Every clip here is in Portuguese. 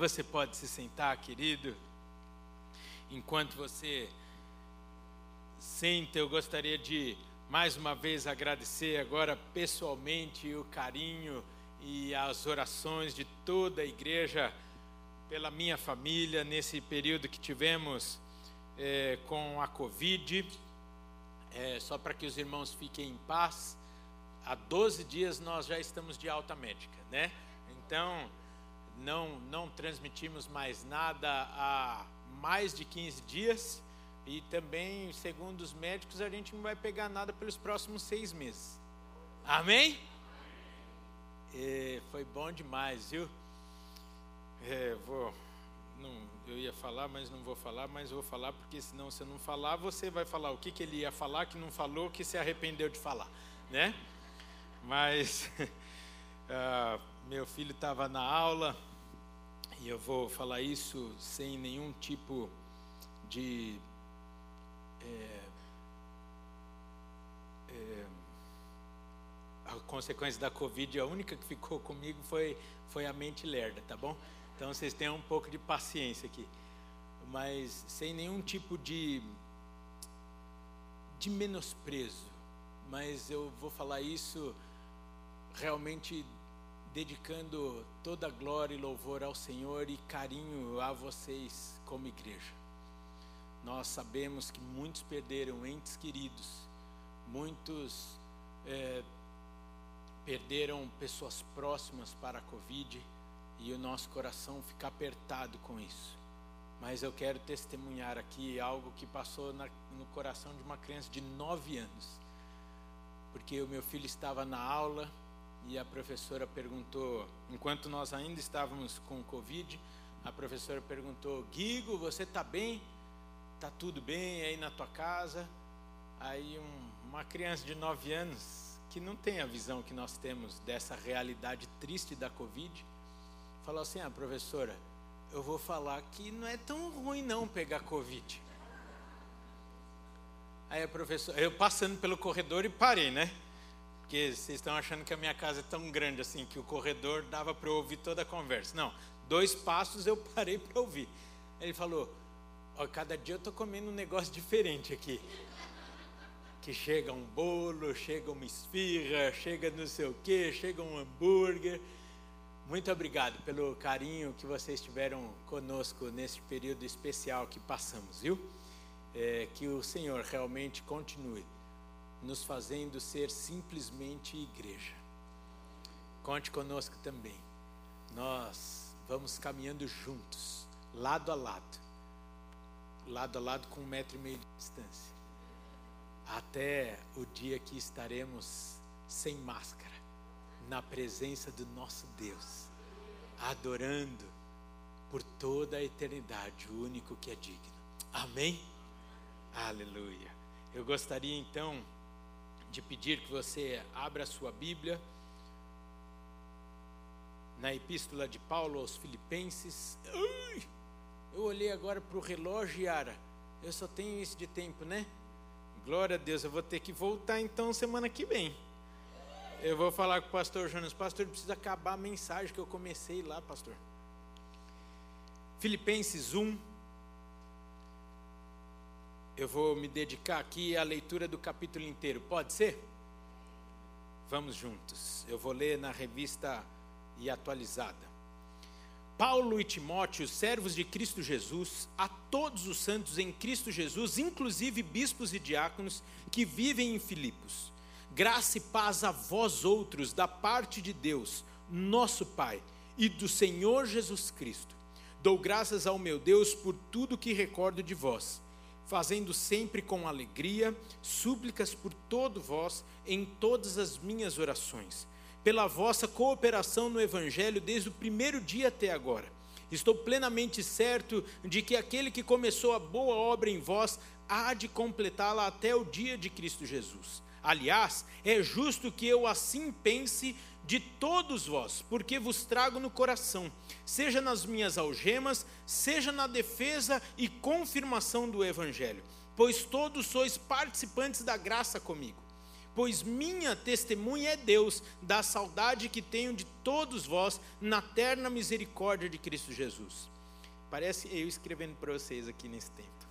você pode se sentar, querido. Enquanto você senta, eu gostaria de mais uma vez agradecer agora pessoalmente o carinho e as orações de toda a igreja pela minha família nesse período que tivemos é, com a Covid. É, só para que os irmãos fiquem em paz, há 12 dias nós já estamos de alta médica, né? Então, não, não transmitimos mais nada há mais de 15 dias. E também, segundo os médicos, a gente não vai pegar nada pelos próximos seis meses. Amém? É, foi bom demais, viu? É, vou, não, eu ia falar, mas não vou falar, mas vou falar porque senão se eu não falar, você vai falar o que, que ele ia falar, que não falou, que se arrependeu de falar, né? Mas uh, meu filho estava na aula e eu vou falar isso sem nenhum tipo de é, é, a consequência da Covid, a única que ficou comigo foi, foi a mente lerda, tá bom? Então vocês tenham um pouco de paciência aqui. Mas sem nenhum tipo de, de menosprezo. Mas eu vou falar isso realmente dedicando toda glória e louvor ao Senhor e carinho a vocês como igreja. Nós sabemos que muitos perderam entes queridos, muitos é, perderam pessoas próximas para a Covid e o nosso coração fica apertado com isso. Mas eu quero testemunhar aqui algo que passou na, no coração de uma criança de nove anos. Porque o meu filho estava na aula e a professora perguntou, enquanto nós ainda estávamos com Covid, a professora perguntou: Guigo, você está bem? tá tudo bem aí na tua casa. Aí um, uma criança de 9 anos que não tem a visão que nós temos dessa realidade triste da Covid, falou assim: "Ah, professora, eu vou falar que não é tão ruim não pegar Covid". Aí a professora, eu passando pelo corredor e parei, né? Porque vocês estão achando que a minha casa é tão grande assim que o corredor dava para eu ouvir toda a conversa. Não, dois passos eu parei para ouvir. Ele falou: cada dia eu estou comendo um negócio diferente aqui. Que chega um bolo, chega uma esfirra, chega não sei o que, chega um hambúrguer. Muito obrigado pelo carinho que vocês tiveram conosco nesse período especial que passamos, viu? É, que o Senhor realmente continue nos fazendo ser simplesmente igreja. Conte conosco também. Nós vamos caminhando juntos, lado a lado lado a lado com um metro e meio de distância. Até o dia que estaremos sem máscara, na presença do nosso Deus, adorando por toda a eternidade, o único que é digno. Amém? Aleluia. Eu gostaria então de pedir que você abra sua Bíblia na epístola de Paulo aos Filipenses. Ui! Eu olhei agora para o relógio, Yara. Eu só tenho isso de tempo, né? Glória a Deus, eu vou ter que voltar então semana que vem. Eu vou falar com o pastor Jonas. Pastor, precisa acabar a mensagem que eu comecei lá, pastor. Filipenses 1. Eu vou me dedicar aqui à leitura do capítulo inteiro. Pode ser? Vamos juntos. Eu vou ler na revista e atualizada. Paulo e Timóteo, servos de Cristo Jesus, a todos os santos em Cristo Jesus, inclusive bispos e diáconos que vivem em Filipos. Graça e paz a vós outros, da parte de Deus, nosso Pai, e do Senhor Jesus Cristo. Dou graças ao meu Deus por tudo que recordo de vós, fazendo sempre com alegria súplicas por todo vós em todas as minhas orações pela vossa cooperação no Evangelho desde o primeiro dia até agora. Estou plenamente certo de que aquele que começou a boa obra em vós há de completá-la até o dia de Cristo Jesus. Aliás, é justo que eu assim pense de todos vós, porque vos trago no coração, seja nas minhas algemas, seja na defesa e confirmação do Evangelho, pois todos sois participantes da graça comigo. pois minha testemunha é Deus, da saudade que tenho de todos vós na terna misericórdia de Cristo Jesus. Parece eu escrevendo para vocês aqui nesse tempo.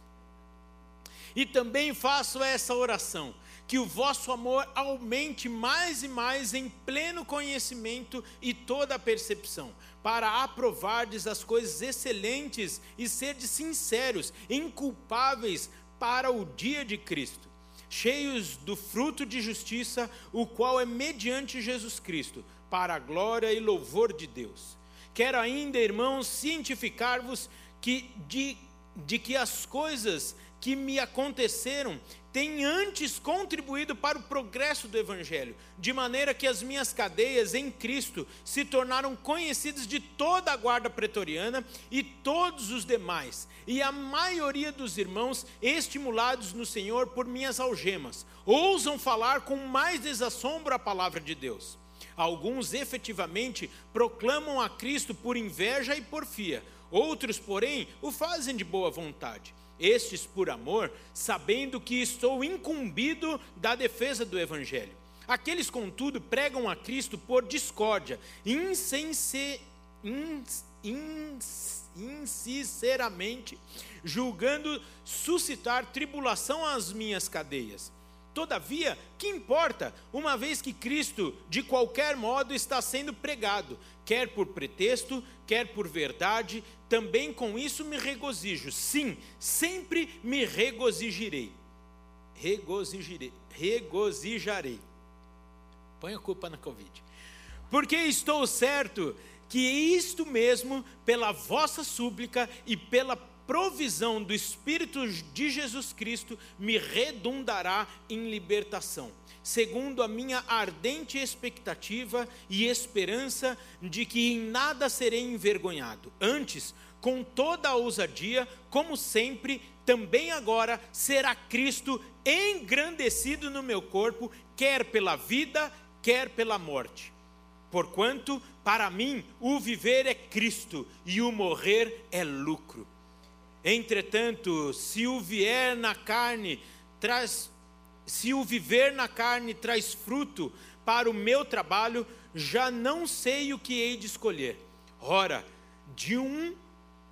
E também faço essa oração, que o vosso amor aumente mais e mais em pleno conhecimento e toda a percepção, para aprovardes as coisas excelentes e serdes sinceros, inculpáveis para o dia de Cristo cheios do fruto de justiça, o qual é mediante Jesus Cristo, para a glória e louvor de Deus. Quero ainda, irmãos, cientificar-vos que de, de que as coisas que me aconteceram têm antes contribuído para o progresso do Evangelho, de maneira que as minhas cadeias em Cristo se tornaram conhecidas de toda a guarda pretoriana e todos os demais, e a maioria dos irmãos, estimulados no Senhor por minhas algemas, ousam falar com mais desassombro a palavra de Deus. Alguns efetivamente proclamam a Cristo por inveja e porfia, outros, porém, o fazem de boa vontade estes por amor, sabendo que estou incumbido da defesa do Evangelho. Aqueles, contudo, pregam a Cristo por discórdia, insense, ins, ins, insinceramente, julgando suscitar tribulação às minhas cadeias. Todavia, que importa, uma vez que Cristo, de qualquer modo, está sendo pregado, quer por pretexto, quer por verdade, também com isso me regozijo. Sim, sempre me regozijarei. Regozijarei. Regozijarei. Põe a culpa na Covid. Porque estou certo que isto mesmo, pela vossa súplica e pela provisão do Espírito de Jesus Cristo, me redundará em libertação segundo a minha ardente expectativa e esperança de que em nada serei envergonhado. Antes, com toda a ousadia, como sempre, também agora será Cristo engrandecido no meu corpo, quer pela vida, quer pela morte. Porquanto, para mim, o viver é Cristo e o morrer é lucro. Entretanto, se o vier na carne traz se o viver na carne traz fruto para o meu trabalho, já não sei o que hei de escolher. Ora, de um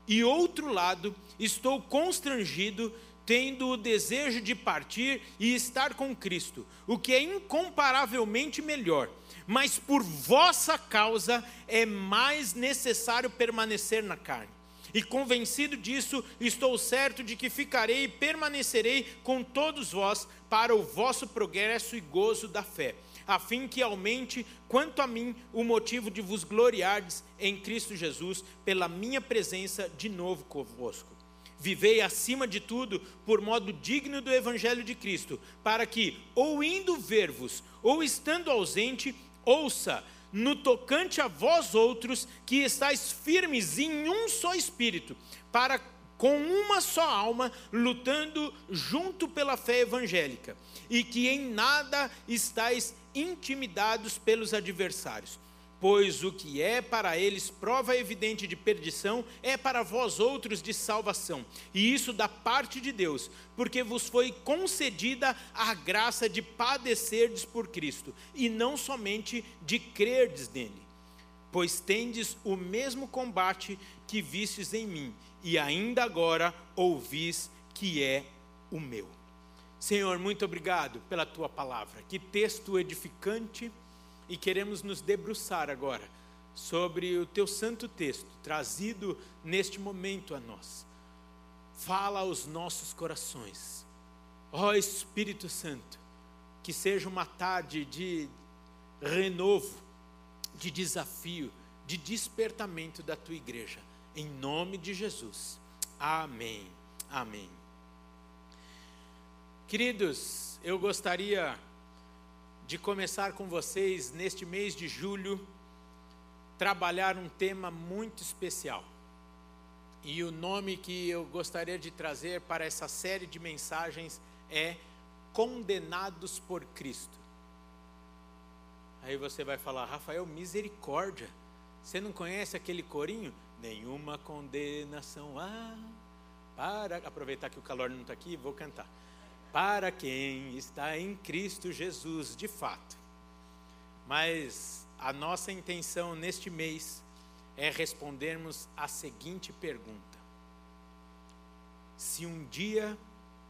e outro lado, estou constrangido, tendo o desejo de partir e estar com Cristo, o que é incomparavelmente melhor. Mas por vossa causa é mais necessário permanecer na carne. E convencido disso, estou certo de que ficarei e permanecerei com todos vós para o vosso progresso e gozo da fé, a fim que aumente, quanto a mim, o motivo de vos gloriardes em Cristo Jesus, pela minha presença de novo convosco. Vivei acima de tudo por modo digno do Evangelho de Cristo, para que, ou indo ver-vos, ou estando ausente, ouça no tocante a vós outros, que estáis firmes em um só espírito, para com uma só alma, lutando junto pela fé evangélica, e que em nada estáis intimidados pelos adversários Pois o que é para eles prova evidente de perdição é para vós outros de salvação, e isso da parte de Deus, porque vos foi concedida a graça de padecerdes por Cristo, e não somente de crerdes nele. Pois tendes o mesmo combate que vistes em mim, e ainda agora ouvis que é o meu. Senhor, muito obrigado pela tua palavra. Que texto edificante e queremos nos debruçar agora sobre o teu santo texto, trazido neste momento a nós. Fala aos nossos corações, ó Espírito Santo, que seja uma tarde de renovo, de desafio, de despertamento da tua igreja, em nome de Jesus. Amém. Amém. Queridos, eu gostaria de começar com vocês neste mês de julho trabalhar um tema muito especial. E o nome que eu gostaria de trazer para essa série de mensagens é Condenados por Cristo. Aí você vai falar, Rafael, misericórdia. Você não conhece aquele corinho? Nenhuma condenação há. Para aproveitar que o calor não está aqui, vou cantar para quem está em Cristo Jesus, de fato. Mas a nossa intenção neste mês é respondermos a seguinte pergunta: Se um dia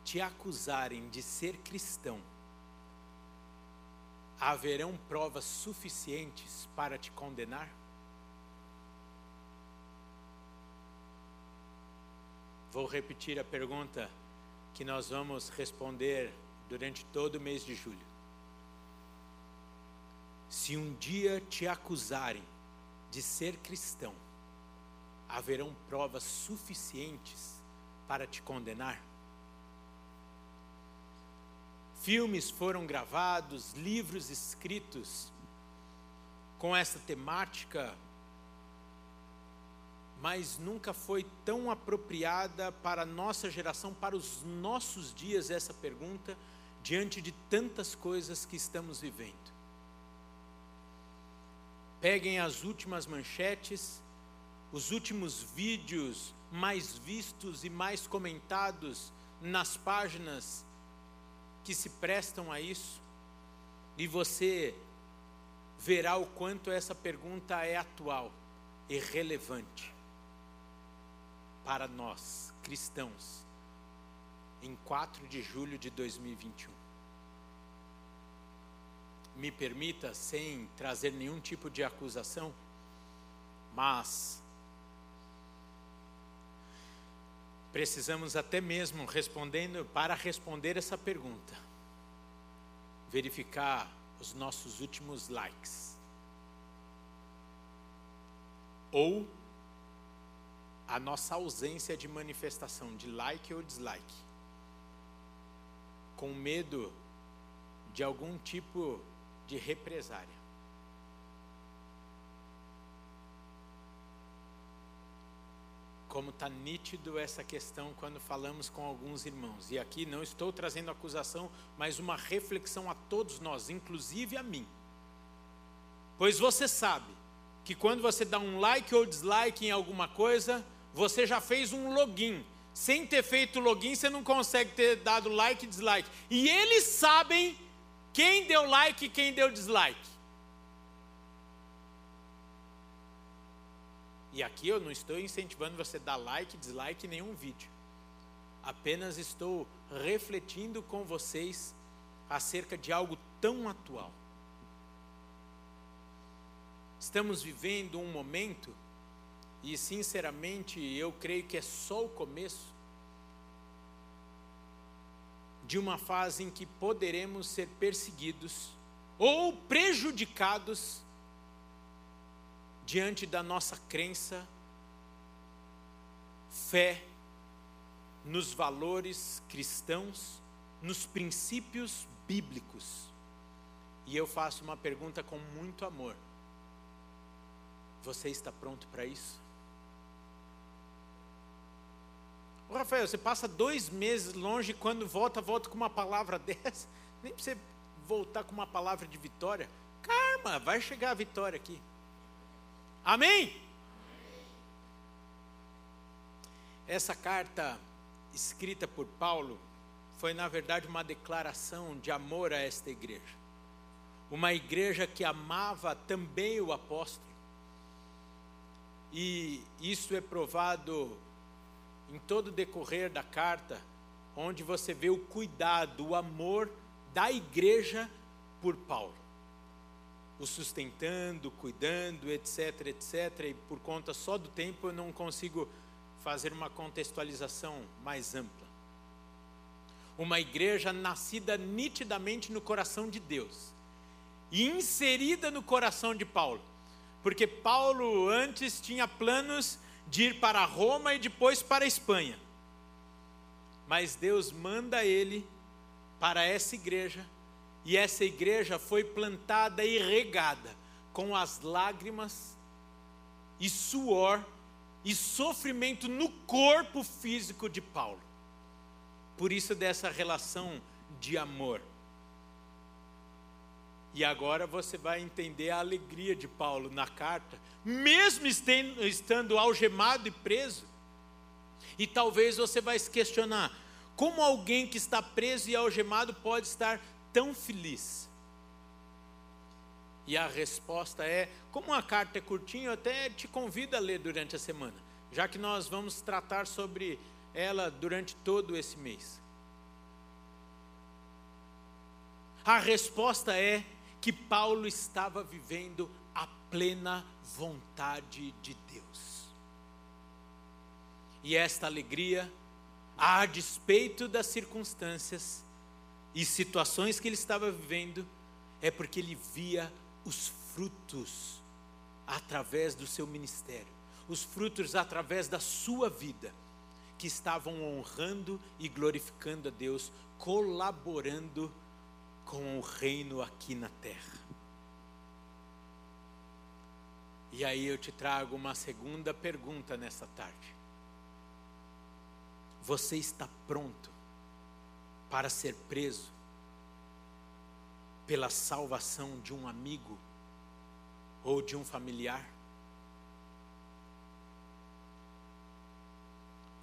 te acusarem de ser cristão, haverão provas suficientes para te condenar? Vou repetir a pergunta que nós vamos responder durante todo o mês de julho. Se um dia te acusarem de ser cristão, haverão provas suficientes para te condenar? Filmes foram gravados, livros escritos com essa temática, mas nunca foi tão apropriada para a nossa geração, para os nossos dias, essa pergunta, diante de tantas coisas que estamos vivendo. Peguem as últimas manchetes, os últimos vídeos mais vistos e mais comentados nas páginas que se prestam a isso, e você verá o quanto essa pergunta é atual e relevante para nós, cristãos, em 4 de julho de 2021. Me permita, sem trazer nenhum tipo de acusação, mas precisamos até mesmo respondendo para responder essa pergunta, verificar os nossos últimos likes. Ou a nossa ausência de manifestação de like ou dislike. Com medo de algum tipo de represária. como está nítido essa questão quando falamos com alguns irmãos. E aqui não estou trazendo acusação, mas uma reflexão a todos nós, inclusive a mim. Pois você sabe que quando você dá um like ou dislike em alguma coisa, você já fez um login. Sem ter feito login, você não consegue ter dado like e dislike. E eles sabem quem deu like e quem deu dislike. E aqui eu não estou incentivando você a dar like, dislike em nenhum vídeo. Apenas estou refletindo com vocês acerca de algo tão atual. Estamos vivendo um momento, e sinceramente eu creio que é só o começo, de uma fase em que poderemos ser perseguidos ou prejudicados diante da nossa crença, fé nos valores cristãos, nos princípios bíblicos. E eu faço uma pergunta com muito amor. Você está pronto para isso? Ô Rafael, você passa dois meses longe e quando volta, volta com uma palavra dessa. Nem para você voltar com uma palavra de vitória. Karma, vai chegar a vitória aqui. Amém? Essa carta escrita por Paulo foi, na verdade, uma declaração de amor a esta igreja. Uma igreja que amava também o apóstolo. E isso é provado em todo o decorrer da carta, onde você vê o cuidado, o amor da igreja por Paulo o sustentando, cuidando, etc, etc. E por conta só do tempo eu não consigo fazer uma contextualização mais ampla. Uma igreja nascida nitidamente no coração de Deus e inserida no coração de Paulo, porque Paulo antes tinha planos de ir para Roma e depois para a Espanha. Mas Deus manda ele para essa igreja e essa igreja foi plantada e regada com as lágrimas e suor e sofrimento no corpo físico de Paulo. Por isso dessa relação de amor. E agora você vai entender a alegria de Paulo na carta, mesmo estando algemado e preso. E talvez você vai se questionar: Como alguém que está preso e algemado pode estar tão feliz? E a resposta é: como a carta é curtinha, eu até te convido a ler durante a semana, já que nós vamos tratar sobre ela durante todo esse mês. A resposta é que Paulo estava vivendo a plena vontade de Deus. E esta alegria a despeito das circunstâncias e situações que ele estava vivendo, é porque ele via os frutos através do seu ministério, os frutos através da sua vida, que estavam honrando e glorificando a Deus, colaborando com o reino aqui na terra. E aí eu te trago uma segunda pergunta nessa tarde. Você está pronto para ser preso pela salvação de um amigo ou de um familiar?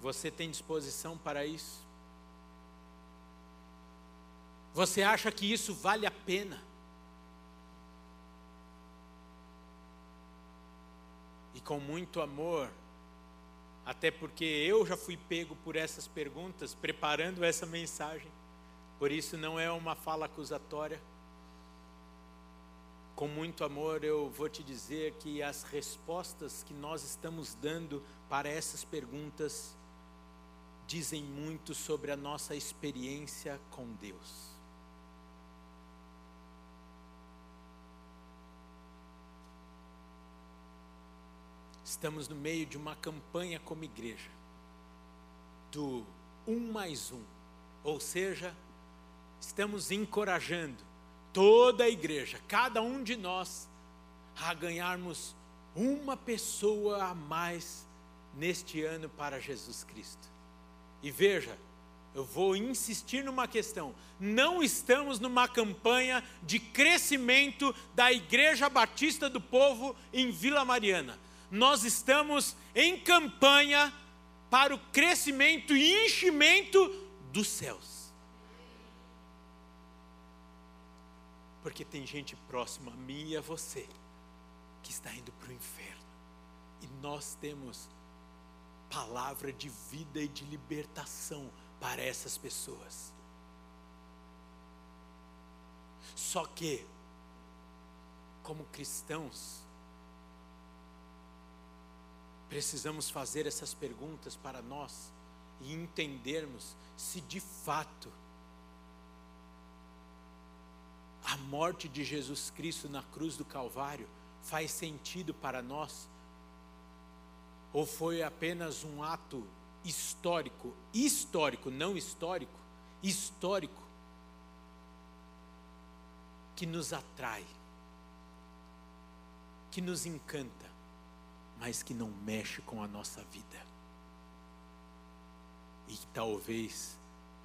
Você tem disposição para isso? Você acha que isso vale a pena? E com muito amor, até porque eu já fui pego por essas perguntas preparando essa mensagem. Por isso não é uma fala acusatória. Com muito amor eu vou te dizer que as respostas que nós estamos dando para essas perguntas dizem muito sobre a nossa experiência com Deus. Estamos no meio de uma campanha como igreja, do um mais um, ou seja, estamos encorajando toda a igreja, cada um de nós, a ganharmos uma pessoa a mais neste ano para Jesus Cristo. E veja, eu vou insistir numa questão: não estamos numa campanha de crescimento da Igreja Batista do Povo em Vila Mariana nós estamos em campanha para o crescimento e enchimento dos céus. Porque tem gente próxima a mim e a você que está indo para o inferno. E nós temos palavra de vida e de libertação para essas pessoas. Só que, como cristãos, Precisamos fazer essas perguntas para nós e entendermos se de fato a morte de Jesus Cristo na cruz do Calvário faz sentido para nós? Ou foi apenas um ato histórico, histórico, não histórico, histórico, que nos atrai, que nos encanta mas que não mexe com a nossa vida. E talvez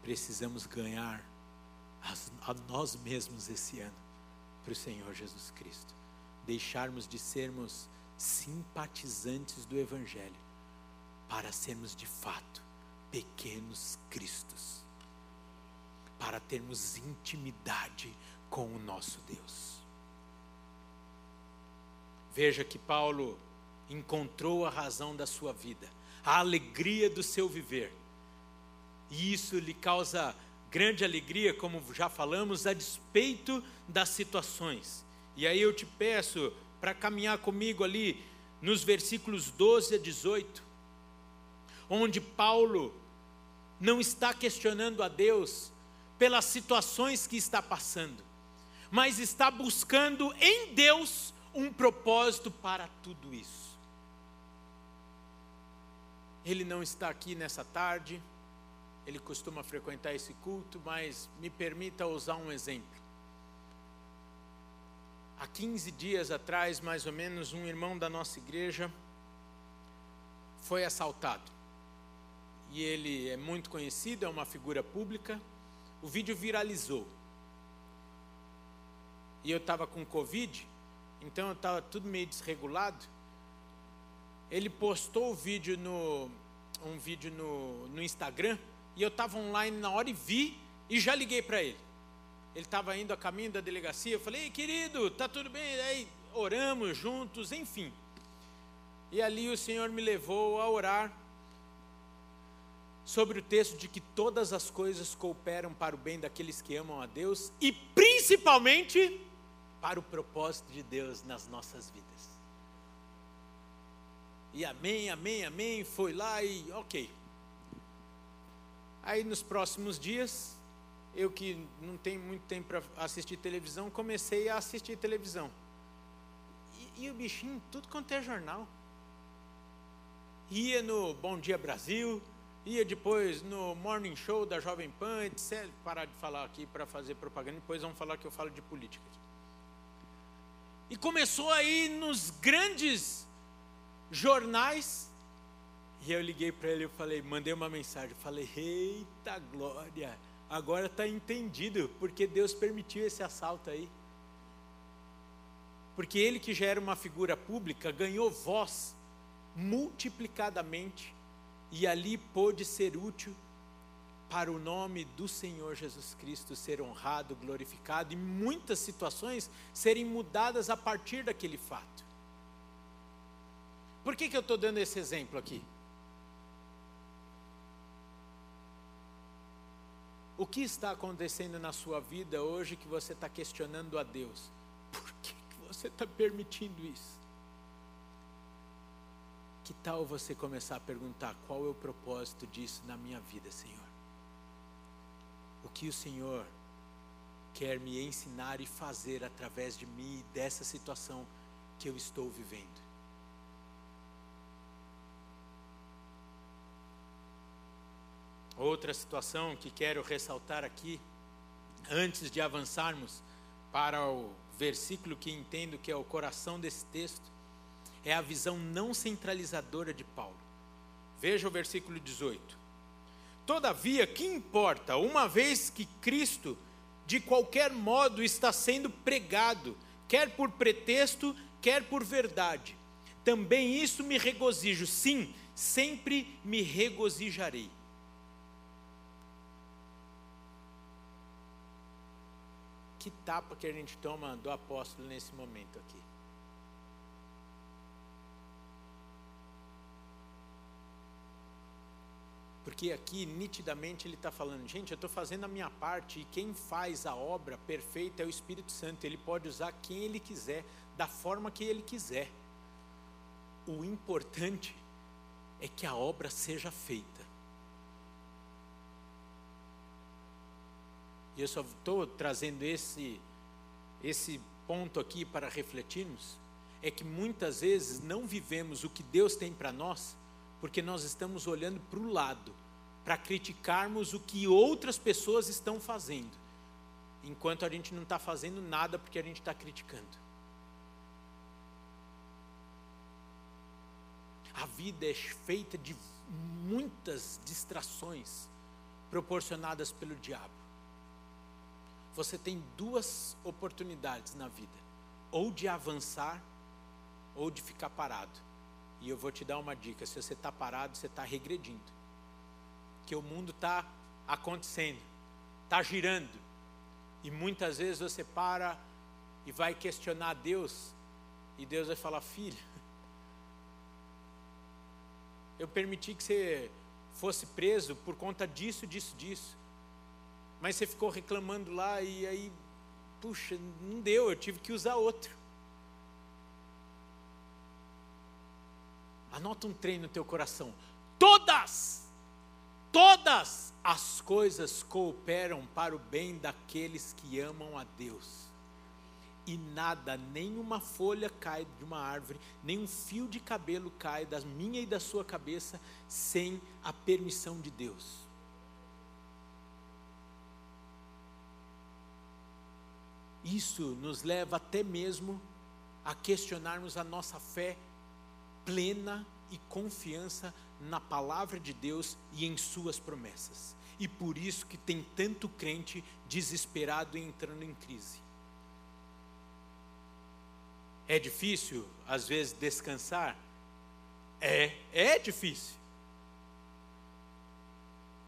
precisamos ganhar a nós mesmos esse ano para o Senhor Jesus Cristo. Deixarmos de sermos simpatizantes do Evangelho para sermos de fato pequenos Cristos, para termos intimidade com o nosso Deus. Veja que Paulo encontrou a razão da sua vida, a alegria do seu viver. E isso lhe causa grande alegria, como já falamos, a despeito das situações. E aí eu te peço para caminhar comigo ali nos versículos 12 a 18, onde Paulo não está questionando a Deus pelas situações que está passando, mas está buscando em Deus um propósito para tudo isso. Ele não está aqui nessa tarde, ele costuma frequentar esse culto, mas me permita usar um exemplo. Há 15 dias atrás, mais ou menos, um irmão da nossa igreja foi assaltado. E ele é muito conhecido, é uma figura pública. O vídeo viralizou. E eu estava com Covid, então eu estava tudo meio desregulado ele postou o vídeo no, um vídeo no, no Instagram e eu estava online na hora e vi e já liguei para ele. Ele estava indo a caminho da delegacia, eu falei, querido, tá tudo bem? Aí oramos juntos, enfim. E ali o Senhor me levou a orar sobre o texto de que todas as coisas cooperam para o bem daqueles que amam a Deus e principalmente para o propósito de Deus nas nossas vidas. E amém, amém, amém, foi lá e ok. Aí nos próximos dias, eu que não tenho muito tempo para assistir televisão, comecei a assistir televisão. E, e, o bichinho, tudo quanto é jornal. Ia no Bom Dia Brasil, ia depois no Morning Show da Jovem Pan, etc. Parar de falar aqui para fazer propaganda, depois vamos falar que eu falo de política. E começou aí nos grandes jornais. E eu liguei para ele, eu falei, mandei uma mensagem, falei, eita glória, agora está entendido porque Deus permitiu esse assalto aí. Porque ele que já era uma figura pública ganhou voz multiplicadamente e ali pôde ser útil para o nome do Senhor Jesus Cristo ser honrado, glorificado e muitas situações serem mudadas a partir daquele fato. Por que, que eu estou dando esse exemplo aqui? O que está acontecendo na sua vida hoje que você está questionando a Deus? Por que, que você está permitindo isso? Que tal você começar a perguntar qual é o propósito disso na minha vida, Senhor? O que o Senhor quer me ensinar e fazer através de mim e dessa situação que eu estou vivendo? Outra situação que quero ressaltar aqui, antes de avançarmos para o versículo que entendo que é o coração desse texto, é a visão não centralizadora de Paulo. Veja o versículo 18. Todavia, que importa, uma vez que Cristo, de qualquer modo, está sendo pregado, quer por pretexto, quer por verdade. Também isso me regozijo, sim, sempre me regozijarei. Que tapa que a gente toma do apóstolo nesse momento aqui. Porque aqui, nitidamente, ele está falando: gente, eu estou fazendo a minha parte e quem faz a obra perfeita é o Espírito Santo. Ele pode usar quem ele quiser, da forma que ele quiser. O importante é que a obra seja feita. E eu só estou trazendo esse, esse ponto aqui para refletirmos. É que muitas vezes não vivemos o que Deus tem para nós, porque nós estamos olhando para o lado, para criticarmos o que outras pessoas estão fazendo, enquanto a gente não está fazendo nada porque a gente está criticando. A vida é feita de muitas distrações proporcionadas pelo diabo você tem duas oportunidades na vida: ou de avançar, ou de ficar parado. E eu vou te dar uma dica: se você está parado, você está regredindo. Que o mundo está acontecendo, está girando. E muitas vezes você para e vai questionar Deus, e Deus vai falar: Filho, eu permiti que você fosse preso por conta disso, disso, disso mas você ficou reclamando lá e aí, puxa, não deu, eu tive que usar outro. Anota um trem no teu coração. Todas, todas as coisas cooperam para o bem daqueles que amam a Deus. E nada, nenhuma folha cai de uma árvore, nem um fio de cabelo cai da minha e da sua cabeça sem a permissão de Deus. Isso nos leva até mesmo a questionarmos a nossa fé plena e confiança na palavra de Deus e em suas promessas. E por isso que tem tanto crente desesperado e entrando em crise. É difícil, às vezes, descansar? É, é difícil.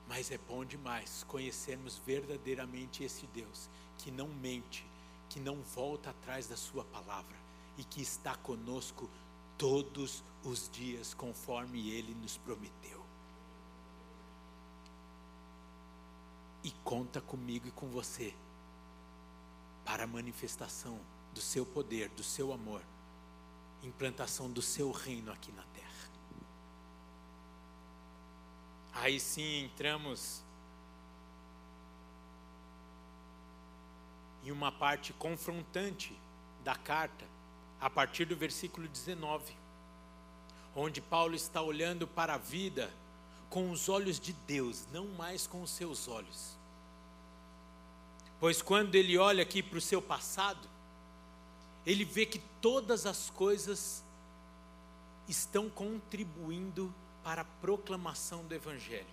Mas é bom demais conhecermos verdadeiramente esse Deus que não mente, que não volta atrás da Sua palavra e que está conosco todos os dias, conforme Ele nos prometeu. E conta comigo e com você para a manifestação do seu poder, do seu amor, implantação do seu reino aqui na terra. Aí sim entramos em uma parte confrontante da carta, a partir do versículo 19, onde Paulo está olhando para a vida com os olhos de Deus, não mais com os seus olhos. Pois quando ele olha aqui para o seu passado, ele vê que todas as coisas estão contribuindo para a proclamação do Evangelho.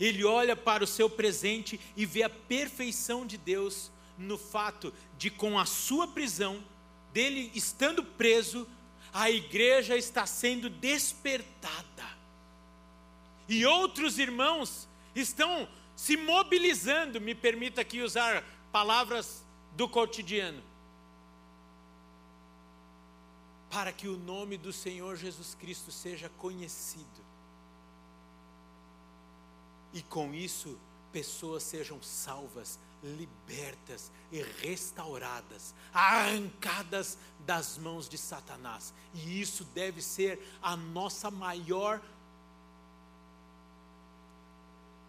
Ele olha para o seu presente e vê a perfeição de Deus no fato de, com a sua prisão, dele estando preso, a igreja está sendo despertada. E outros irmãos estão se mobilizando, me permita aqui usar palavras do cotidiano, para que o nome do Senhor Jesus Cristo seja conhecido. E com isso, pessoas sejam salvas, libertas e restauradas, arrancadas das mãos de Satanás. E isso deve ser a nossa maior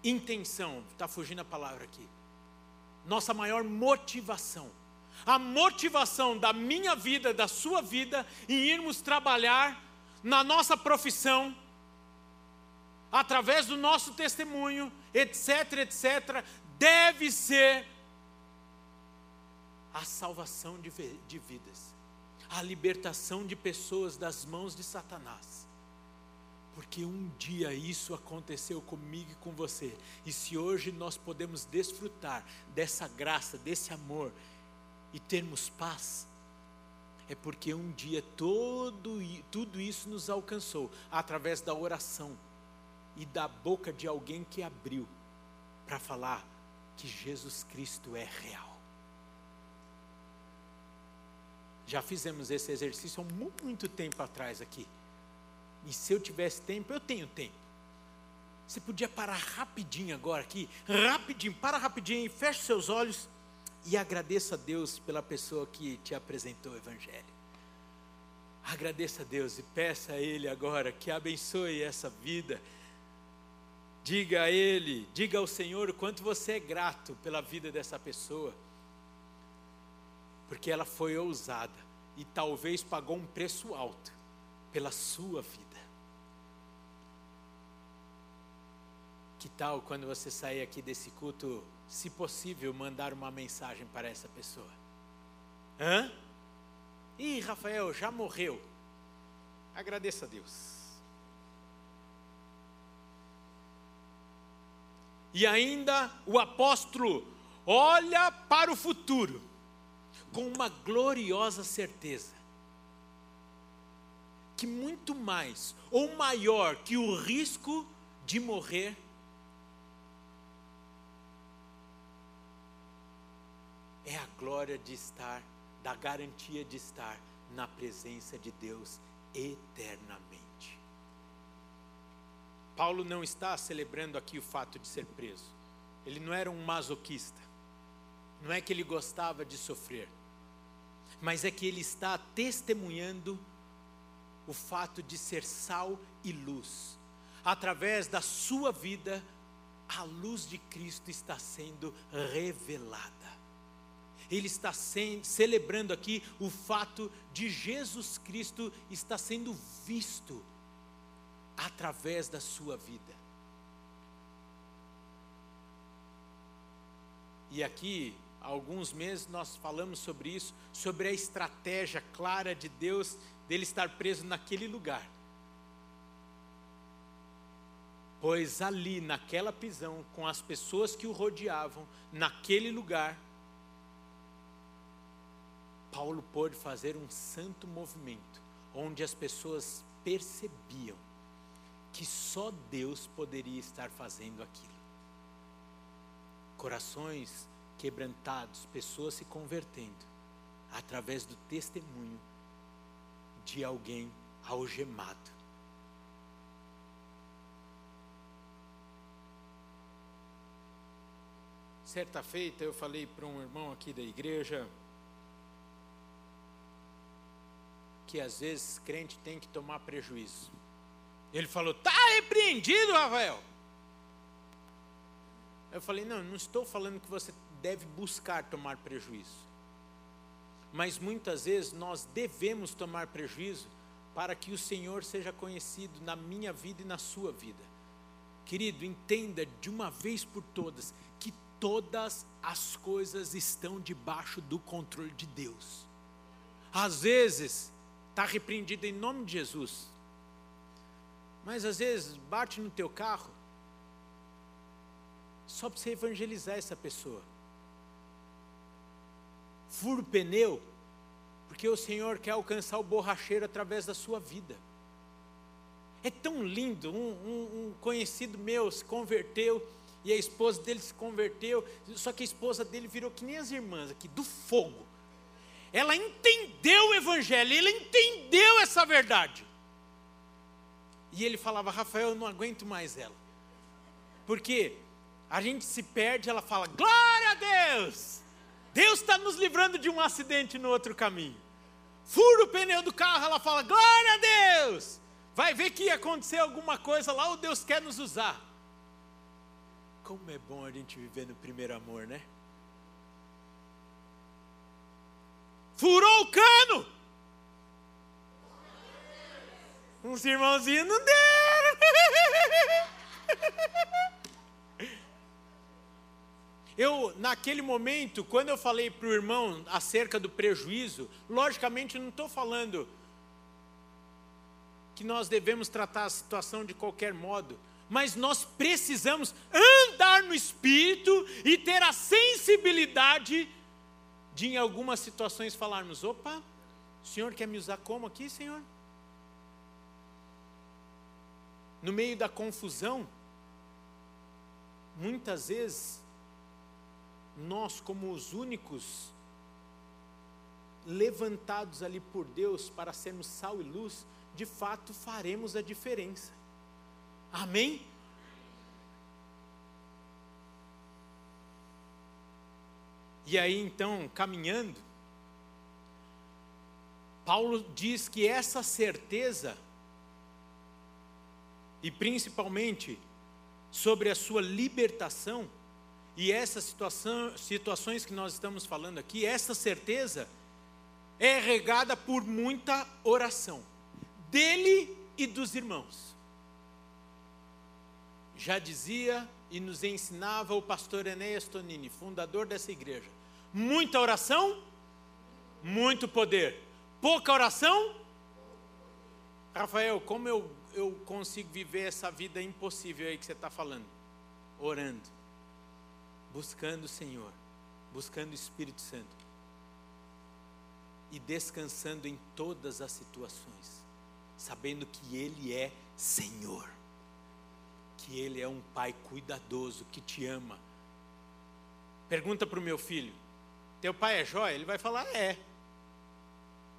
intenção. Está fugindo a palavra aqui. Nossa maior motivação. A motivação da minha vida, da sua vida, em irmos trabalhar na nossa profissão através do nosso testemunho, etc, etc, deve ser a salvação de, de vidas, a libertação de pessoas das mãos de Satanás. Porque um dia isso aconteceu comigo e com você, e se hoje nós podemos desfrutar dessa graça, desse amor e termos paz, é porque um dia todo, tudo isso nos alcançou através da oração e da boca de alguém que abriu para falar que Jesus Cristo é real. Já fizemos esse exercício há muito tempo atrás aqui. E se eu tivesse tempo, eu tenho tempo. Você podia parar rapidinho agora aqui, rapidinho, para rapidinho, feche seus olhos e agradeça a Deus pela pessoa que te apresentou o Evangelho. Agradeça a Deus e peça a Ele agora que abençoe essa vida Diga a Ele, diga ao Senhor o quanto você é grato pela vida dessa pessoa, porque ela foi ousada e talvez pagou um preço alto pela sua vida. Que tal quando você sair aqui desse culto, se possível, mandar uma mensagem para essa pessoa? Hã? Ih, Rafael, já morreu. Agradeça a Deus. E ainda o apóstolo olha para o futuro com uma gloriosa certeza que muito mais ou maior que o risco de morrer é a glória de estar, da garantia de estar na presença de Deus eternamente. Paulo não está celebrando aqui o fato de ser preso. Ele não era um masoquista. Não é que ele gostava de sofrer. Mas é que ele está testemunhando o fato de ser sal e luz. Através da sua vida, a luz de Cristo está sendo revelada. Ele está celebrando aqui o fato de Jesus Cristo estar sendo visto através da sua vida. E aqui, há alguns meses, nós falamos sobre isso, sobre a estratégia clara de Deus dele estar preso naquele lugar. Pois ali, naquela prisão, com as pessoas que o rodeavam, naquele lugar, Paulo pôde fazer um santo movimento, onde as pessoas percebiam que só Deus poderia estar fazendo aquilo. corações quebrantados, pessoas se convertendo através do testemunho de alguém algemado. Certa feita eu falei para um irmão aqui da igreja que às vezes crente tem que tomar prejuízo. Ele falou: "Tá repreendido, Rafael". Eu falei: "Não, não estou falando que você deve buscar tomar prejuízo mas muitas vezes nós devemos tomar prejuízo para que o Senhor seja conhecido na minha vida e na sua vida. Querido, entenda de uma vez por todas que todas as coisas estão debaixo do controle de Deus. Às vezes, está repreendido em nome de Jesus, mas às vezes bate no teu carro só para você evangelizar essa pessoa fura o pneu, porque o Senhor quer alcançar o borracheiro através da sua vida. É tão lindo, um, um, um conhecido meu se converteu e a esposa dele se converteu, só que a esposa dele virou que nem as irmãs aqui, do fogo. Ela entendeu o evangelho, ele entendeu essa verdade. E ele falava, Rafael, eu não aguento mais ela. Porque a gente se perde, ela fala, glória a Deus. Deus está nos livrando de um acidente no outro caminho. Fura o pneu do carro, ela fala: Glória a Deus! Vai ver que ia acontecer alguma coisa lá, ou Deus quer nos usar. Como é bom a gente viver no primeiro amor, né? Furou o cano! Uns irmãozinhos não deram. Eu, naquele momento, quando eu falei para o irmão acerca do prejuízo, logicamente não estou falando que nós devemos tratar a situação de qualquer modo, mas nós precisamos andar no espírito e ter a sensibilidade de, em algumas situações, falarmos: opa, o senhor quer me usar como aqui, senhor? No meio da confusão, muitas vezes nós, como os únicos levantados ali por Deus para sermos sal e luz, de fato faremos a diferença. Amém? E aí então, caminhando, Paulo diz que essa certeza, e principalmente sobre a sua libertação, e essas situações que nós estamos falando aqui, essa certeza é regada por muita oração dele e dos irmãos. Já dizia e nos ensinava o pastor Enéas Tonini, fundador dessa igreja: muita oração, muito poder. Pouca oração, Rafael, como eu, eu consigo viver essa vida impossível aí que você está falando? Orando buscando o Senhor, buscando o Espírito Santo e descansando em todas as situações, sabendo que Ele é Senhor, que Ele é um Pai cuidadoso que te ama. Pergunta para o meu filho: Teu pai é jóia? Ele vai falar: É.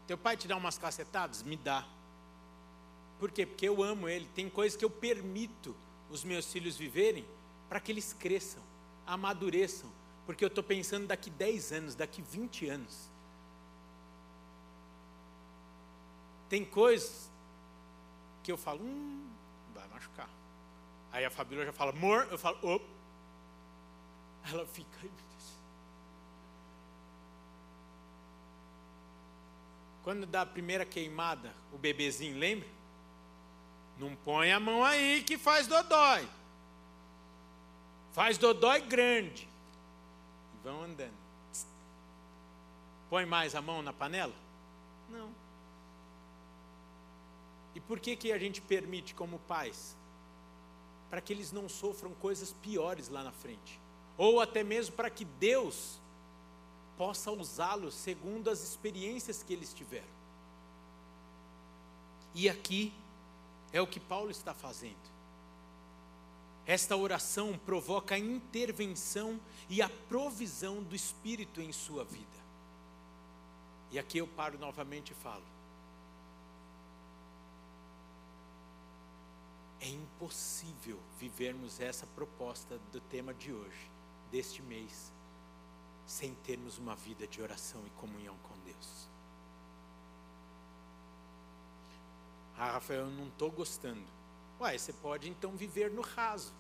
Teu pai te dá umas cacetadas? Me dá. Por quê? Porque eu amo ele. Tem coisas que eu permito os meus filhos viverem para que eles cresçam amadureçam, porque eu estou pensando daqui 10 anos, daqui 20 anos. Tem coisas que eu falo, hum, vai machucar. Aí a Fabíola já fala, amor, eu falo, op. Ela fica, Quando dá a primeira queimada, o bebezinho, lembra? Não põe a mão aí que faz dodói. Faz dodói grande. E vão andando. Põe mais a mão na panela? Não. E por que, que a gente permite como pais? Para que eles não sofram coisas piores lá na frente. Ou até mesmo para que Deus possa usá-los segundo as experiências que eles tiveram. E aqui é o que Paulo está fazendo. esta oração provoca a intervenção e a provisão do Espírito em sua vida. E aqui eu paro novamente e falo: é impossível vivermos essa proposta do tema de hoje, deste mês, sem termos uma vida de oração e comunhão com Deus. Ah, Rafael, eu não estou gostando. Uai, você pode então viver no raso.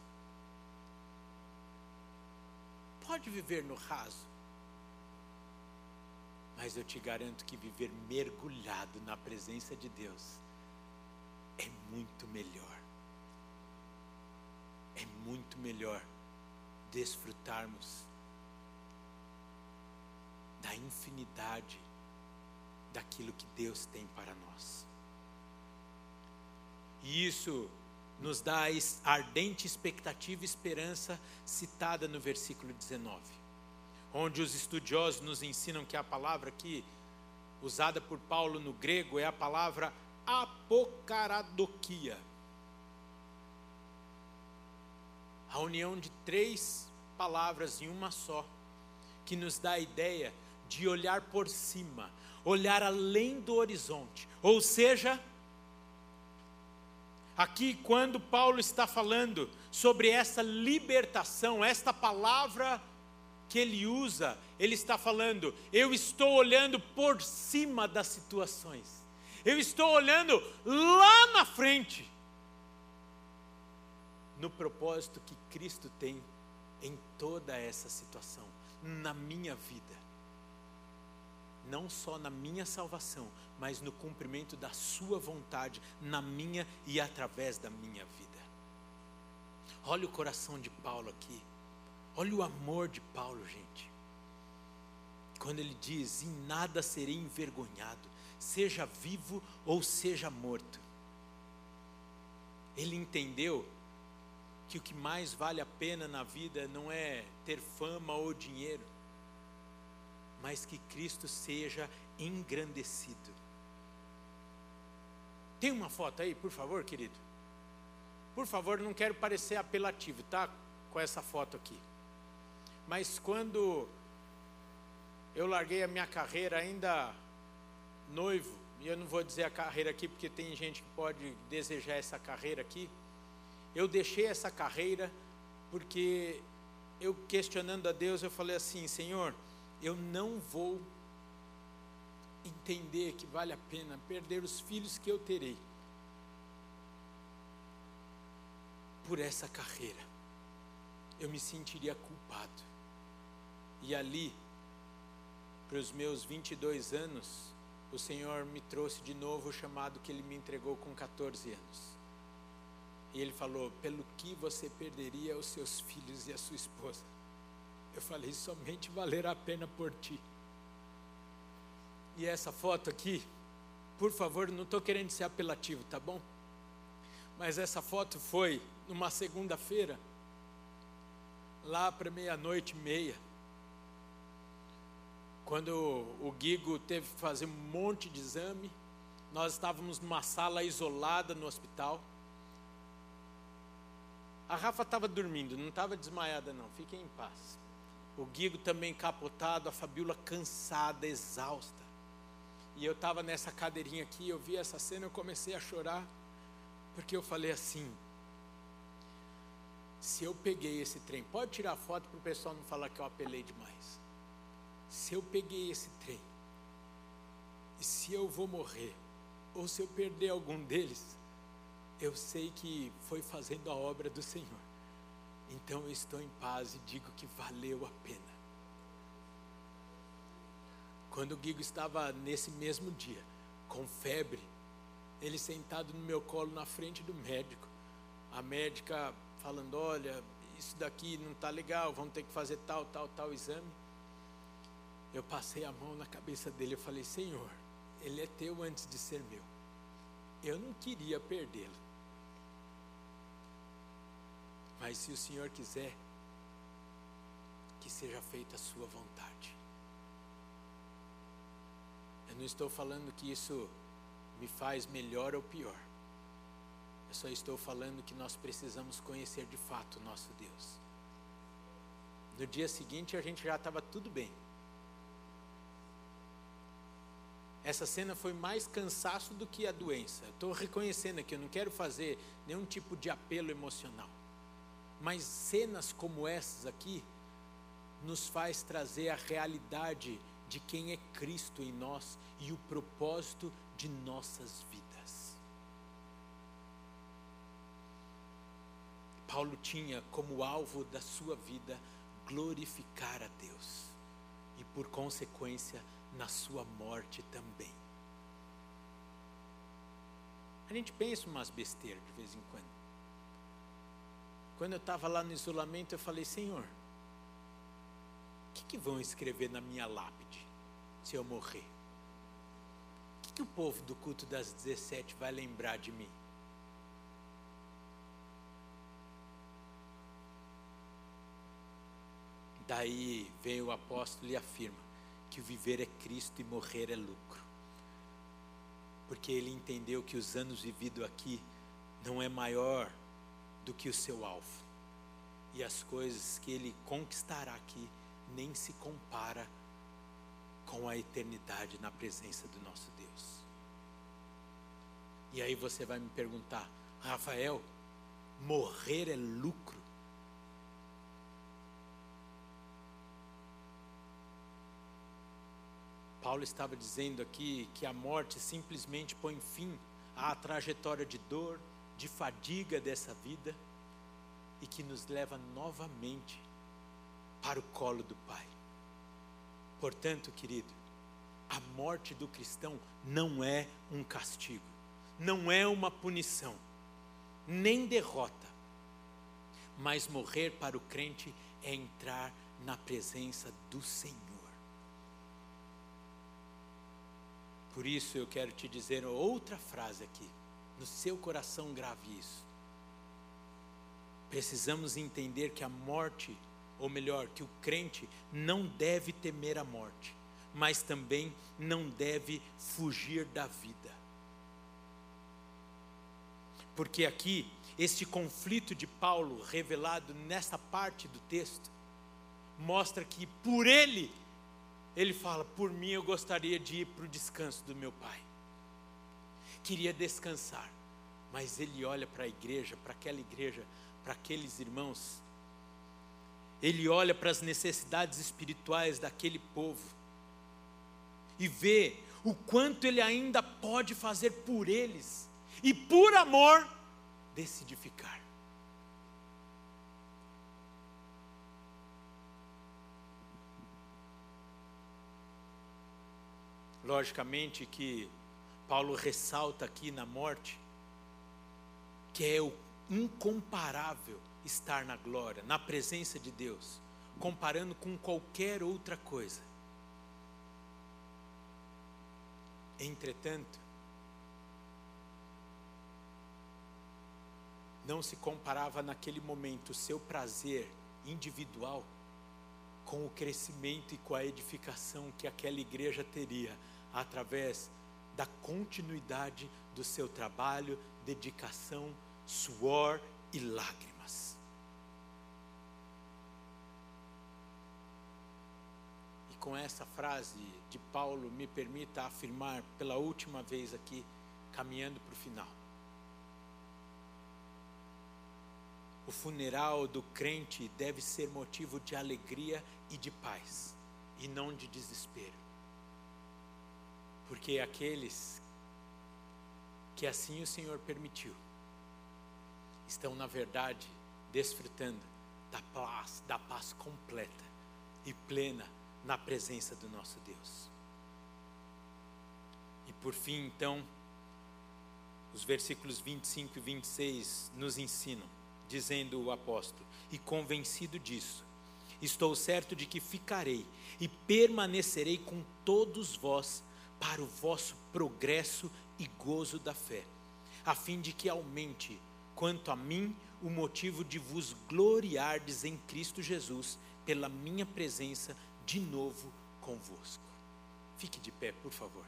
Pode viver no raso. Mas eu te garanto que viver mergulhado na presença de Deus é muito melhor. É muito melhor desfrutarmos da infinidade daquilo que Deus tem para nós. E isso nos dá a ardente expectativa e esperança citada no versículo 19, onde os estudiosos nos ensinam que a palavra aqui, usada por Paulo no grego, é a palavra apocaradoquia. A união de três palavras em uma só, que nos dá a ideia de olhar por cima, olhar além do horizonte, ou seja, Aqui, quando Paulo está falando sobre essa libertação, esta palavra que ele usa, ele está falando: eu estou olhando por cima das situações, eu estou olhando lá na frente, no propósito que Cristo tem em toda essa situação, na minha vida não só na minha salvação, mas no cumprimento da Sua vontade, na minha e através da minha vida. Olha o coração de Paulo aqui, olha o amor de Paulo, gente. Quando ele diz: Em nada serei envergonhado, seja vivo ou seja morto. Ele entendeu que o que mais vale a pena na vida não é ter fama ou dinheiro mas que Cristo seja engrandecido. Tem uma foto aí, por favor, querido? Por favor, não quero parecer apelativo, tá? Com essa foto aqui. Mas quando eu larguei a minha carreira ainda noivo, e eu não vou dizer a carreira aqui porque tem gente que pode desejar essa carreira aqui. Eu deixei essa carreira porque eu questionando a Deus, eu falei assim, Senhor, eu não vou entender que vale a pena perder os filhos que eu terei por essa carreira. Eu me sentiria culpado. E ali, para os meus 22 anos, o Senhor me trouxe de novo o chamado que Ele me entregou com 14 anos. E Ele falou: pelo que você perderia os seus filhos e a sua esposa? Eu falei, somente valerá a pena por ti. E essa foto aqui, por favor, não estou querendo ser apelativo, tá bom? Mas essa foto foi numa segunda-feira, lá para meia-noite e meia, quando o Guigo teve que fazer um monte de exame, nós estávamos numa sala isolada no hospital. A Rafa estava dormindo, não estava desmaiada não, fiquem em paz o Guigo também capotado, a Fabiola cansada, exausta. E eu estava nessa cadeirinha aqui, eu vi essa cena, eu comecei a chorar, porque eu falei assim: se eu peguei esse trem, pode tirar foto para o pessoal não falar que eu apelei demais. Se eu peguei esse trem, e se eu vou morrer, ou se eu perder algum deles, eu sei que foi fazendo a obra do Senhor. Então eu estou em paz e digo que valeu a pena. Quando o Guigo estava nesse mesmo dia, com febre, ele sentado no meu colo na frente do médico, a médica falando: Olha, isso daqui não está legal, vamos ter que fazer tal, tal, tal exame. Eu passei a mão na cabeça dele e falei: Senhor, ele é teu antes de ser meu. Eu não queria perdê-lo. Mas se o Senhor quiser, que seja feita a sua vontade. Eu não estou falando que isso me faz melhor ou pior. Eu só estou falando que nós precisamos conhecer de fato o nosso Deus. No dia seguinte a gente já estava tudo bem. Essa cena foi mais cansaço do que a doença. Estou reconhecendo aqui, eu não quero fazer nenhum tipo de apelo emocional. Mas cenas como essas aqui nos faz trazer a realidade de quem é Cristo em nós e o propósito de nossas vidas. Paulo tinha como alvo da sua vida glorificar a Deus e, por consequência, na sua morte também. A gente pensa umas besteiras de vez em quando. Quando eu estava lá no isolamento, eu falei: Senhor, o que, que vão escrever na minha lápide se eu morrer? O que, que o povo do culto das 17 vai lembrar de mim? Daí vem o apóstolo e afirma que viver é Cristo e morrer é lucro. Porque ele entendeu que os anos vividos aqui não é maior do que o seu alvo. E as coisas que ele conquistará aqui nem se compara com a eternidade na presença do nosso Deus. E aí você vai me perguntar, Rafael, morrer é lucro? Paulo estava dizendo aqui que a morte simplesmente põe fim à trajetória de dor, de fadiga dessa vida e que nos leva novamente para o colo do Pai. Portanto, querido, a morte do cristão não é um castigo, não é uma punição, nem derrota. Mas morrer para o crente é entrar na presença do Senhor. Por isso eu quero te dizer outra frase aqui no seu coração grave isso. Precisamos entender que a morte, ou melhor, que o crente não deve temer a morte, mas também não deve fugir da vida. Porque aqui, este conflito de Paulo, revelado nessa parte do texto, mostra que por ele, ele fala: por mim eu gostaria de ir para o descanso do meu pai queria descansar, mas ele olha para a igreja, para aquela igreja, para aqueles irmãos, ele olha para as necessidades espirituais daquele povo e vê o quanto ele ainda pode fazer por eles e por amor decide ficar. Logicamente que Paulo ressalta aqui na morte que é o incomparável estar na glória, na presença de Deus, comparando com qualquer outra coisa. Entretanto, não se comparava naquele momento o seu prazer individual com o crescimento e com a edificação que aquela igreja teria através da continuidade do seu trabalho, dedicação, suor e lágrimas. E com essa frase de Paulo, me permita afirmar pela última vez aqui, caminhando para o final. O funeral do crente deve ser motivo de alegria e de paz, e não de desespero. Porque aqueles que assim o Senhor permitiu estão, na verdade, desfrutando da paz, da paz completa e plena na presença do nosso Deus. E por fim, então, os versículos 25 e 26 nos ensinam, dizendo o apóstolo: E convencido disso, estou certo de que ficarei e permanecerei com todos vós para o vosso progresso e gozo da fé, a fim de que aumente, quanto a mim, o motivo de vos gloriardes em Cristo Jesus, pela minha presença de novo convosco. Fique de pé, por favor.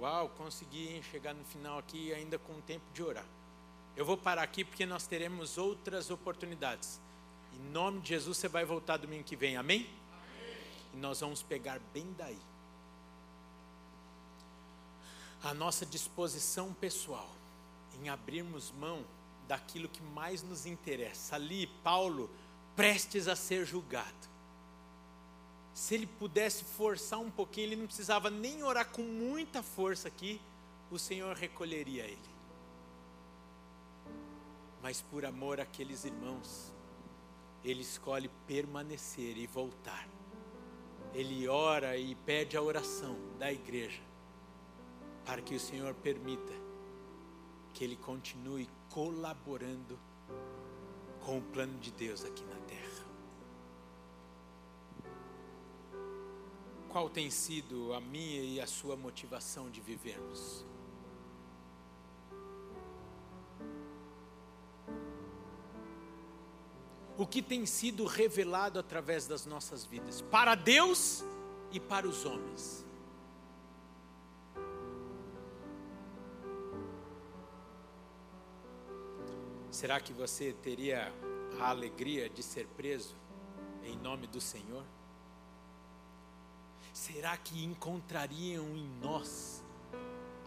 Uau, consegui chegar no final aqui ainda com tempo de orar. Eu vou parar aqui porque nós teremos outras oportunidades. Em nome de Jesus, você vai voltar domingo que vem, amém? amém. E nós vamos pegar bem daí. A nossa disposição pessoal em abrirmos mão daquilo que mais nos interessa. Ali, Paulo, prestes a ser julgado. Se ele pudesse forçar um pouquinho, ele não precisava nem orar com muita força aqui, o Senhor recolheria ele. Mas por amor àqueles irmãos, ele escolhe permanecer e voltar. Ele ora e pede a oração da igreja, para que o Senhor permita que ele continue colaborando com o plano de Deus aqui na terra. Qual tem sido a minha e a sua motivação de vivermos? O que tem sido revelado através das nossas vidas, para Deus e para os homens. Será que você teria a alegria de ser preso em nome do Senhor? Será que encontrariam em nós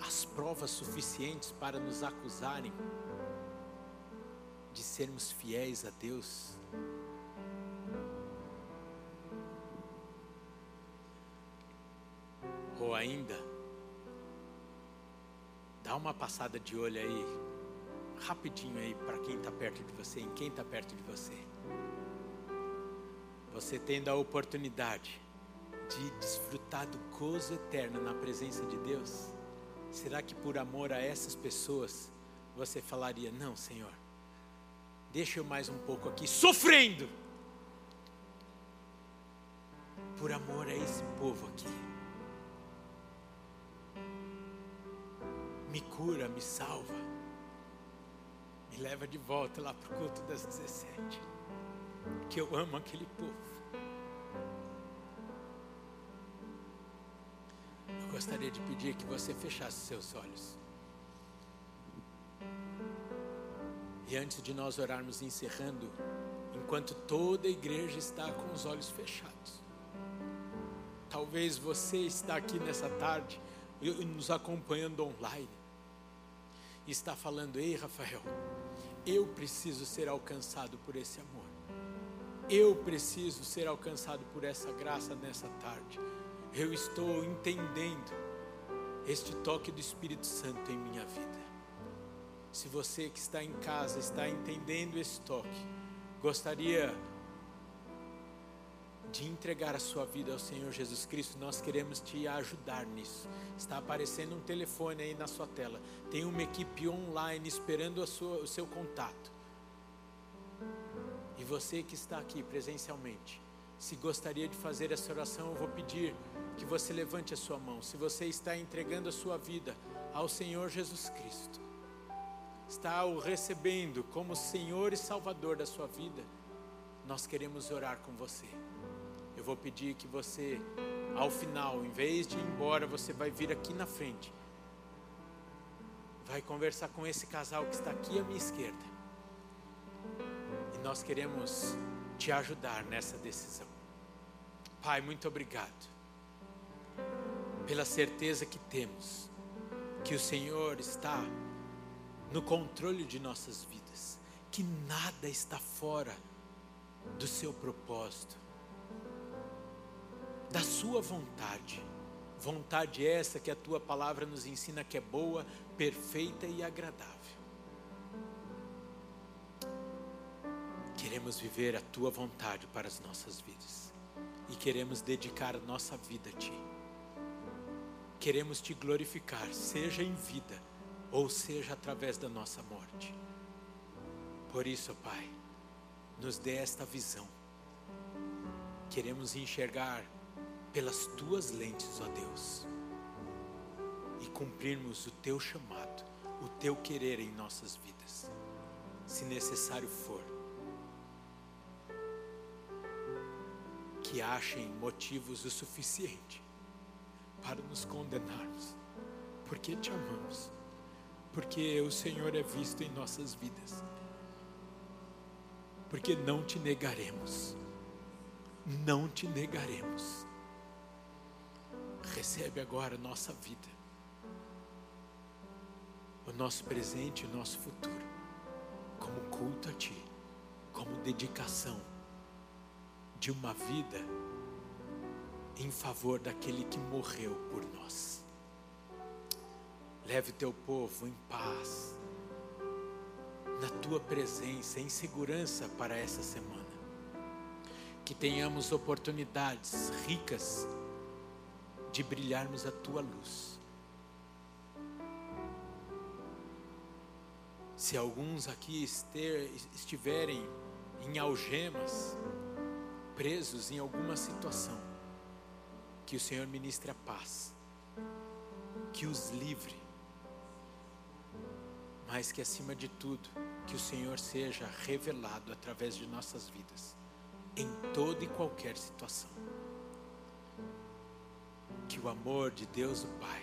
as provas suficientes para nos acusarem de sermos fiéis a Deus? Ou ainda, dá uma passada de olho aí rapidinho aí para quem está perto de você, em quem está perto de você. Você tendo a oportunidade de desfrutar do gozo eterno na presença de Deus, será que por amor a essas pessoas você falaria: Não, Senhor, deixa eu mais um pouco aqui sofrendo, por amor a esse povo aqui. Me cura, me salva me leva de volta lá para o culto das 17. Que eu amo aquele povo. Eu gostaria de pedir que você fechasse seus olhos. E antes de nós orarmos encerrando, enquanto toda a igreja está com os olhos fechados, talvez você está aqui nessa tarde, nos acompanhando online, e está falando: Ei, Rafael, eu preciso ser alcançado por esse amor. Eu preciso ser alcançado por essa graça nessa tarde. Eu estou entendendo este toque do Espírito Santo em minha vida. Se você que está em casa está entendendo esse toque, gostaria de entregar a sua vida ao Senhor Jesus Cristo, nós queremos te ajudar nisso. Está aparecendo um telefone aí na sua tela. Tem uma equipe online esperando sua, o seu contato. E você que está aqui presencialmente, se gostaria de fazer essa oração, eu vou pedir que você levante a sua mão. Se você está entregando a sua vida ao Senhor Jesus Cristo, está o recebendo como Senhor e Salvador da sua vida, nós queremos orar com você eu vou pedir que você, ao final, em vez de ir embora, você vai vir aqui na frente. Vai conversar com esse casal que está aqui à minha esquerda. E nós queremos te ajudar nessa decisão. Pai, muito obrigado pela certeza que temos que o Senhor está no controle de nossas vidas, que nada está fora do seu propósito da Sua vontade. Vontade essa que a Tua palavra nos ensina que é boa, perfeita e agradável. Queremos viver a Tua vontade para as nossas vidas e queremos dedicar a nossa vida a Ti. Queremos Te glorificar, seja em vida ou seja através da nossa morte. Por isso, Pai, nos dê esta visão. Queremos enxergar pelas tuas lentes, ó Deus, e cumprirmos o teu chamado, o teu querer em nossas vidas, se necessário for. Que achem motivos o suficiente para nos condenarmos porque te amamos, porque o Senhor é visto em nossas vidas, porque não te negaremos, não te negaremos. Recebe agora a nossa vida, o nosso presente e o nosso futuro, como culto a Ti, como dedicação de uma vida em favor daquele que morreu por nós. Leve teu povo em paz, na tua presença, em segurança para essa semana. Que tenhamos oportunidades ricas de brilharmos a tua luz. Se alguns aqui estiverem em algemas, presos em alguma situação, que o Senhor ministre a paz, que os livre, mas que acima de tudo, que o Senhor seja revelado através de nossas vidas, em toda e qualquer situação. Que o amor de Deus o Pai,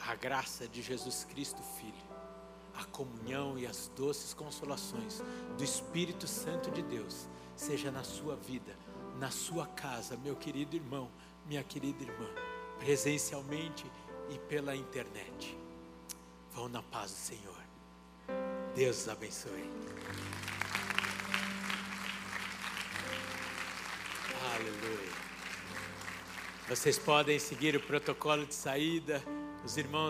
a graça de Jesus Cristo Filho, a comunhão e as doces consolações do Espírito Santo de Deus seja na sua vida na sua casa, meu querido irmão, minha querida irmã, presencialmente e pela internet. Vão na paz do Senhor. Deus os abençoe. Aleluia. Vocês podem seguir o protocolo de saída, os irmãos.